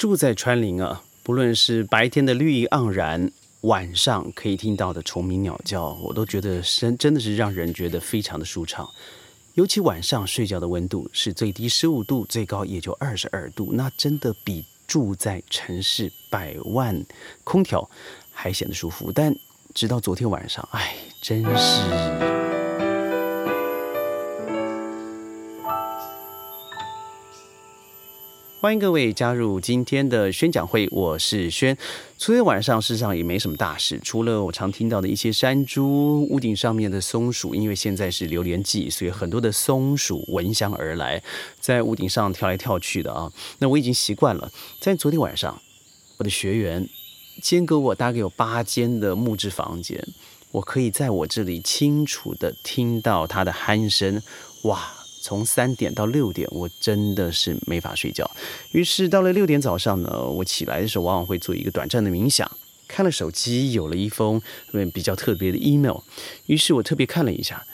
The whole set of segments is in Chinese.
住在川林啊，不论是白天的绿意盎然，晚上可以听到的虫鸣鸟叫，我都觉得真真的是让人觉得非常的舒畅。尤其晚上睡觉的温度是最低十五度，最高也就二十二度，那真的比住在城市百万空调还显得舒服。但直到昨天晚上，哎，真是。欢迎各位加入今天的宣讲会，我是轩。昨天晚上事实上也没什么大事，除了我常听到的一些山猪、屋顶上面的松鼠，因为现在是榴莲季，所以很多的松鼠闻香而来，在屋顶上跳来跳去的啊。那我已经习惯了。在昨天晚上，我的学员间隔我大概有八间的木质房间，我可以在我这里清楚的听到他的鼾声，哇！从三点到六点，我真的是没法睡觉。于是到了六点早上呢，我起来的时候往往会做一个短暂的冥想。看了手机，有了一封嗯比较特别的 email，于是我特别看了一下，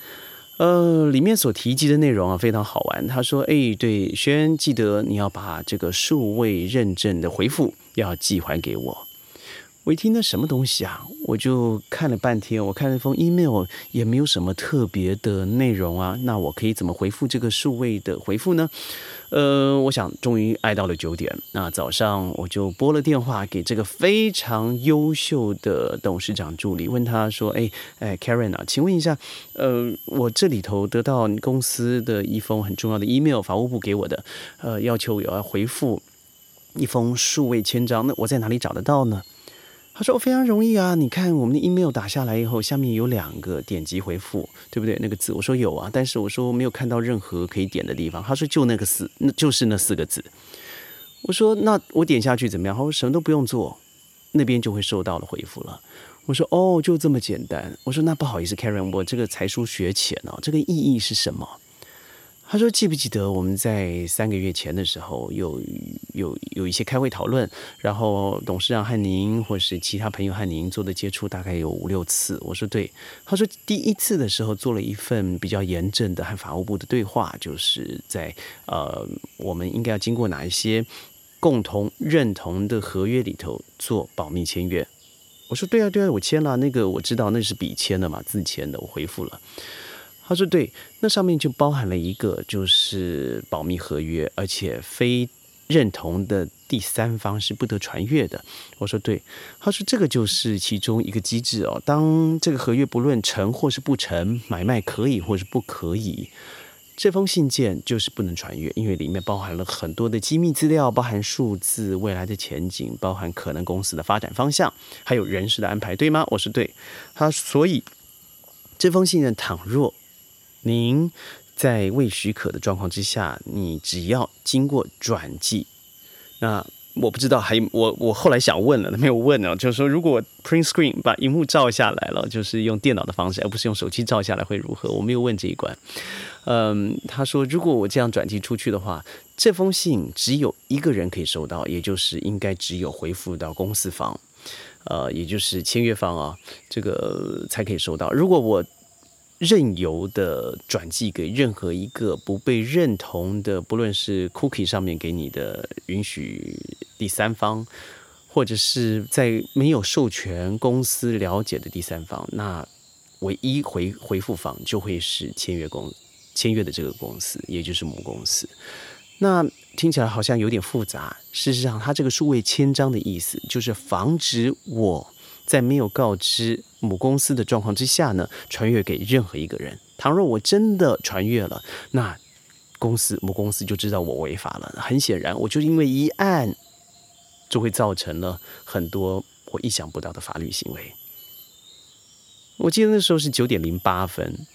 呃，里面所提及的内容啊非常好玩。他说：“哎，对，轩，记得你要把这个数位认证的回复要寄还给我。”我一听那什么东西啊，我就看了半天。我看那封 email 也没有什么特别的内容啊，那我可以怎么回复这个数位的回复呢？呃，我想终于挨到了九点。那早上我就拨了电话给这个非常优秀的董事长助理，问他说：“哎哎，Karen 啊，请问一下，呃，我这里头得到公司的一封很重要的 email，法务部给我的，呃，要求我要回复一封数位签章，那我在哪里找得到呢？”他说：“非常容易啊，你看我们的 email 打下来以后，下面有两个点击回复，对不对？那个字，我说有啊，但是我说没有看到任何可以点的地方。他说就那个四，那就是那四个字。我说那我点下去怎么样？他说什么都不用做，那边就会收到了回复了。我说哦，就这么简单。我说那不好意思，Karen，我这个才疏学浅哦，这个意义是什么？”他说：“记不记得我们在三个月前的时候，有有有一些开会讨论，然后董事长和您或是其他朋友和您做的接触大概有五六次。”我说：“对。”他说：“第一次的时候做了一份比较严正的和法务部的对话，就是在呃，我们应该要经过哪一些共同认同的合约里头做保密签约。”我说：“对啊，对啊，我签了那个，我知道那是笔签的嘛，字签的，我回复了。”他说：“对，那上面就包含了一个就是保密合约，而且非认同的第三方是不得传阅的。”我说：“对。”他说：“这个就是其中一个机制哦。当这个合约不论成或是不成，买卖可以或是不可以，这封信件就是不能传阅，因为里面包含了很多的机密资料，包含数字、未来的前景，包含可能公司的发展方向，还有人事的安排，对吗？”我说：“对。”他所以这封信件倘若。您在未许可的状况之下，你只要经过转寄，那我不知道还我我后来想问了，没有问呢，就是说如果 print screen 把荧幕照下来了，就是用电脑的方式，而不是用手机照下来会如何？我没有问这一关。嗯，他说如果我这样转寄出去的话，这封信只有一个人可以收到，也就是应该只有回复到公司方，呃，也就是签约方啊，这个才可以收到。如果我任由的转寄给任何一个不被认同的，不论是 cookie 上面给你的允许第三方，或者是在没有授权公司了解的第三方，那唯一回回复方就会是签约公签约的这个公司，也就是母公司。那听起来好像有点复杂，事实上，它这个数位签章的意思就是防止我。在没有告知母公司的状况之下呢，传阅给任何一个人。倘若我真的传阅了，那公司母公司就知道我违法了。很显然，我就因为一案，就会造成了很多我意想不到的法律行为。我记得那时候是九点零八分。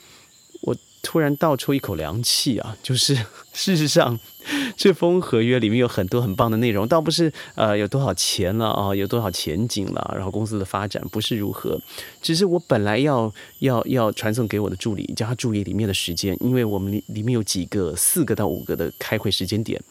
我突然倒抽一口凉气啊！就是事实上，这封合约里面有很多很棒的内容，倒不是呃有多少钱了啊，有多少前景了，然后公司的发展不是如何，只是我本来要要要传送给我的助理，叫他注意里面的时间，因为我们里面有几个四个到五个的开会时间点。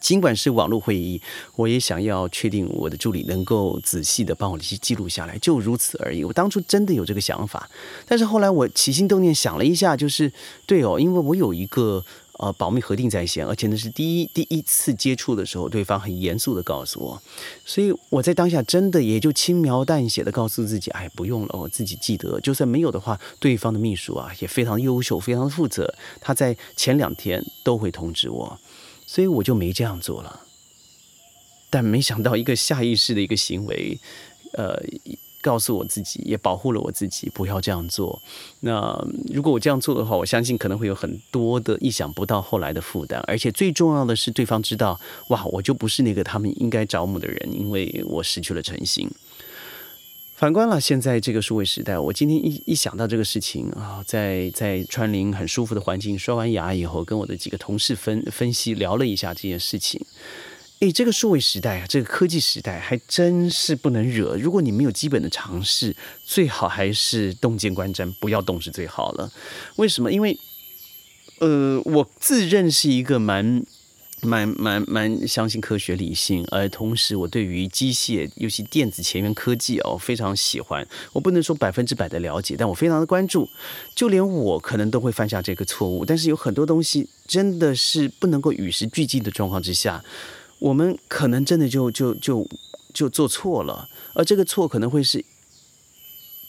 尽管是网络会议，我也想要确定我的助理能够仔细的帮我记记录下来，就如此而已。我当初真的有这个想法，但是后来我起心动念想了一下，就是对哦，因为我有一个呃，保密核定在先，而且那是第一第一次接触的时候，对方很严肃的告诉我，所以我在当下真的也就轻描淡写的告诉自己，哎，不用了，我自己记得，就算没有的话，对方的秘书啊也非常优秀，非常负责，他在前两天都会通知我，所以我就没这样做了。但没想到一个下意识的一个行为，呃。告诉我自己，也保护了我自己，不要这样做。那如果我这样做的话，我相信可能会有很多的意想不到后来的负担。而且最重要的是，对方知道，哇，我就不是那个他们应该找母的人，因为我失去了诚信。反观了现在这个数位时代，我今天一一想到这个事情啊，在在川林很舒服的环境刷完牙以后，跟我的几个同事分分析聊了一下这件事情。诶，这个数位时代啊，这个科技时代还真是不能惹。如果你没有基本的常识，最好还是洞见观瞻，不要动是最好了。为什么？因为，呃，我自认是一个蛮、蛮、蛮、蛮相信科学理性，而同时我对于机械，尤其电子前沿科技哦，非常喜欢。我不能说百分之百的了解，但我非常的关注。就连我可能都会犯下这个错误，但是有很多东西真的是不能够与时俱进的状况之下。我们可能真的就就就就做错了，而这个错可能会是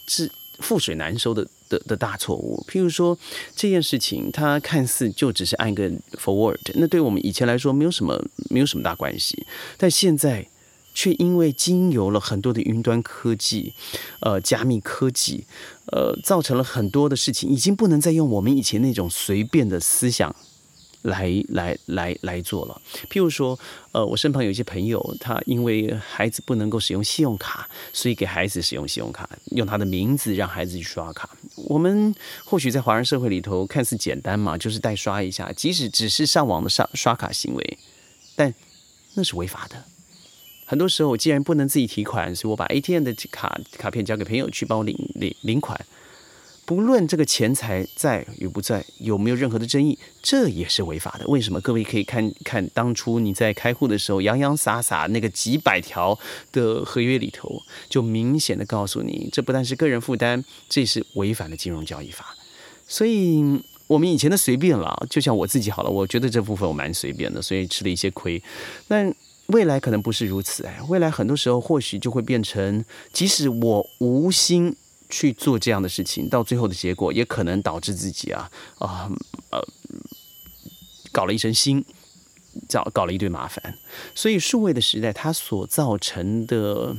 是覆水难收的的的大错误。譬如说这件事情，它看似就只是按个 forward，那对我们以前来说没有什么没有什么大关系，但现在却因为经由了很多的云端科技、呃加密科技，呃造成了很多的事情，已经不能再用我们以前那种随便的思想。来来来来做了，譬如说，呃，我身旁有一些朋友，他因为孩子不能够使用信用卡，所以给孩子使用信用卡，用他的名字让孩子去刷卡。我们或许在华人社会里头看似简单嘛，就是代刷一下，即使只是上网的上刷卡行为，但那是违法的。很多时候，我既然不能自己提款，所以我把 ATM 的卡卡片交给朋友去帮我领领领款。不论这个钱财在与不在，有没有任何的争议，这也是违法的。为什么？各位可以看看当初你在开户的时候，洋洋洒洒那个几百条的合约里头，就明显的告诉你，这不但是个人负担，这是违反了金融交易法。所以，我们以前的随便了，就像我自己好了，我觉得这部分我蛮随便的，所以吃了一些亏。那未来可能不是如此哎，未来很多时候或许就会变成，即使我无心。去做这样的事情，到最后的结果也可能导致自己啊啊呃搞了一身心，搞搞了一堆麻烦。所以数位的时代，它所造成的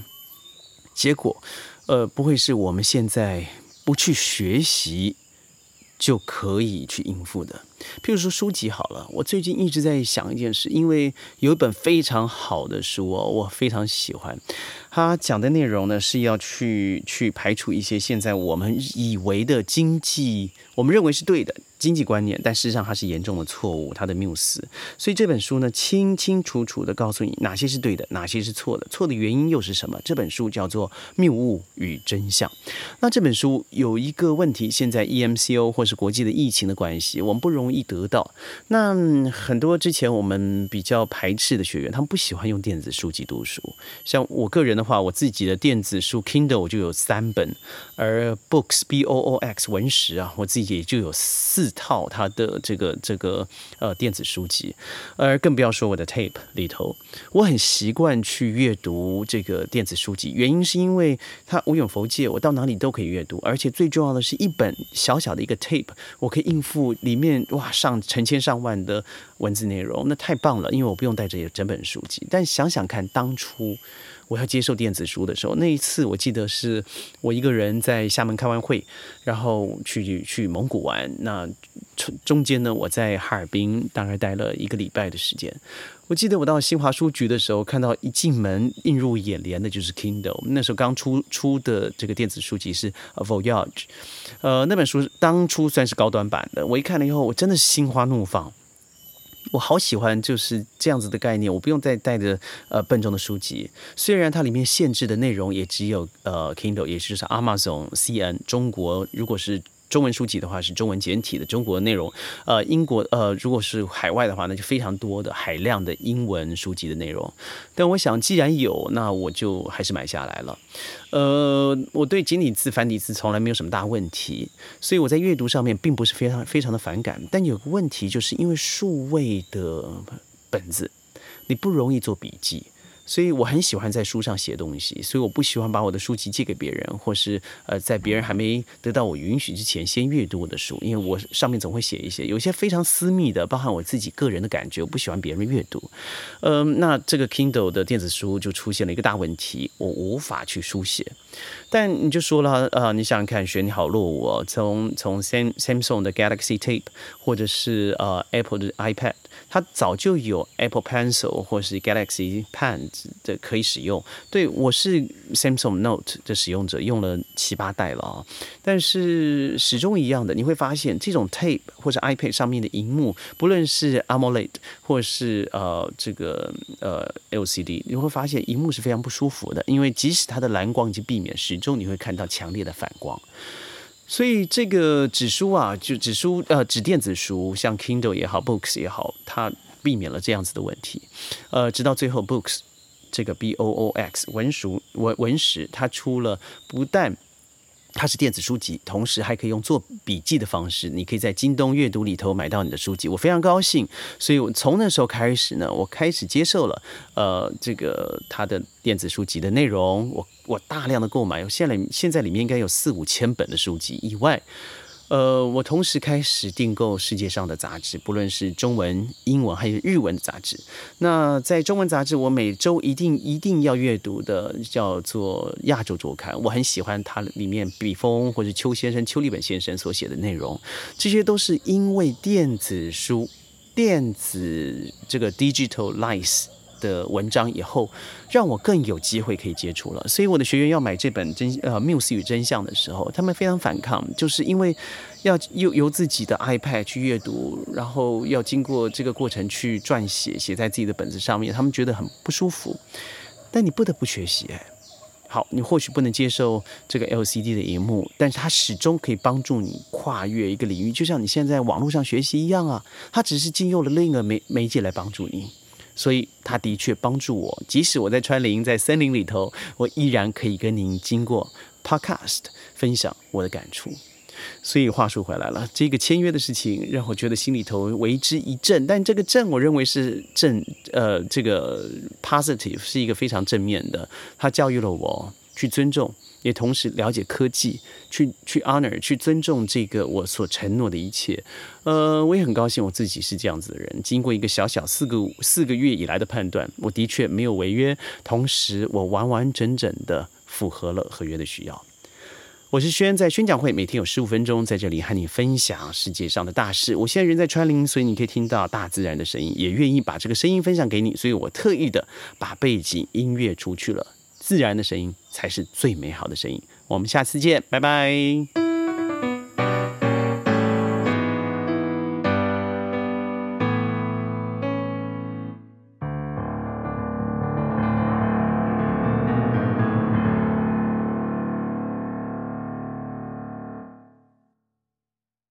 结果，呃，不会是我们现在不去学习就可以去应付的。譬如说书籍好了，我最近一直在想一件事，因为有一本非常好的书哦，我非常喜欢。它讲的内容呢，是要去去排除一些现在我们以为的经济，我们认为是对的。经济观念，但事实上它是严重的错误，它的谬思。所以这本书呢，清清楚楚的告诉你哪些是对的，哪些是错的，错的原因又是什么。这本书叫做《谬误与真相》。那这本书有一个问题，现在 EMCO 或是国际的疫情的关系，我们不容容易得到。那很多之前我们比较排斥的学员，他们不喜欢用电子书籍读书。像我个人的话，我自己的电子书 Kindle 我就有三本，而 Books B O O X 文石啊，我自己也就有四。套它的这个这个呃电子书籍，而更不要说我的 tape 里头，我很习惯去阅读这个电子书籍，原因是因为它无远佛界，我到哪里都可以阅读，而且最重要的是一本小小的一个 tape，我可以应付里面哇上成千上万的文字内容，那太棒了，因为我不用带着整本书籍。但想想看，当初。我要接受电子书的时候，那一次我记得是我一个人在厦门开完会，然后去去蒙古玩。那中间呢，我在哈尔滨大概待了一个礼拜的时间。我记得我到新华书局的时候，看到一进门映入眼帘的就是 Kindle。那时候刚出出的这个电子书籍是 Voyage，呃，那本书当初算是高端版的。我一看了以后，我真的是心花怒放。我好喜欢就是这样子的概念，我不用再带着呃笨重的书籍。虽然它里面限制的内容也只有呃 Kindle，也就是 Amazon CN 中国，如果是中文书籍的话是中文简体的中国内容，呃，英国呃，如果是海外的话，那就非常多的海量的英文书籍的内容。但我想，既然有，那我就还是买下来了。呃，我对简体字、繁体字从来没有什么大问题，所以我在阅读上面并不是非常非常的反感。但有个问题，就是因为数位的本子，你不容易做笔记。所以我很喜欢在书上写东西，所以我不喜欢把我的书籍借给别人，或是呃在别人还没得到我允许之前先阅读我的书，因为我上面总会写一些有些非常私密的，包含我自己个人的感觉，我不喜欢别人阅读。嗯，那这个 Kindle 的电子书就出现了一个大问题，我无法去书写。但你就说了，呃，你想想看，学你好落伍哦，从从 Sam Samsung 的 Galaxy Tape，或者是呃 Apple 的 iPad。它早就有 Apple Pencil 或是 Galaxy Pen 的可以使用。对我是 Samsung Note 的使用者，用了七八代了啊。但是始终一样的，你会发现这种 Tape 或者 iPad 上面的荧幕，不论是 AMOLED 或是呃这个呃 LCD，你会发现荧幕是非常不舒服的，因为即使它的蓝光已经避免，始终你会看到强烈的反光。所以这个纸书啊，就纸书呃纸电子书，像 Kindle 也好，Books 也好，它避免了这样子的问题。呃，直到最后，Books 这个 B O O X 文书文文史，它出了不但它是电子书籍，同时还可以用做笔记的方式。你可以在京东阅读里头买到你的书籍，我非常高兴。所以，我从那时候开始呢，我开始接受了呃这个它的电子书籍的内容。我我大量的购买，现在现在里面应该有四五千本的书籍以外。呃，我同时开始订购世界上的杂志，不论是中文、英文还是日文的杂志。那在中文杂志，我每周一定一定要阅读的叫做《亚洲周刊》，我很喜欢它里面笔锋或者邱先生、邱立本先生所写的内容。这些都是因为电子书、电子这个 digitalize。的文章以后，让我更有机会可以接触了。所以我的学员要买这本真呃《缪斯与真相》的时候，他们非常反抗，就是因为要由由自己的 iPad 去阅读，然后要经过这个过程去撰写，写在自己的本子上面，他们觉得很不舒服。但你不得不学习哎。好，你或许不能接受这个 LCD 的荧幕，但是它始终可以帮助你跨越一个领域，就像你现在网络上学习一样啊。它只是进入了另一个媒媒介来帮助你。所以他的确帮助我，即使我在川林，在森林里头，我依然可以跟您经过 Podcast 分享我的感触。所以话说回来了，这个签约的事情让我觉得心里头为之一振，但这个振我认为是正，呃，这个 positive 是一个非常正面的，它教育了我去尊重。也同时了解科技，去去 honor，去尊重这个我所承诺的一切。呃，我也很高兴我自己是这样子的人。经过一个小小四个四个月以来的判断，我的确没有违约，同时我完完整整的符合了合约的需要。我是轩，在宣讲会每天有十五分钟在这里和你分享世界上的大事。我现在人在川林，所以你可以听到大自然的声音，也愿意把这个声音分享给你，所以我特意的把背景音乐除去了。自然的声音才是最美好的声音。我们下次见，拜拜。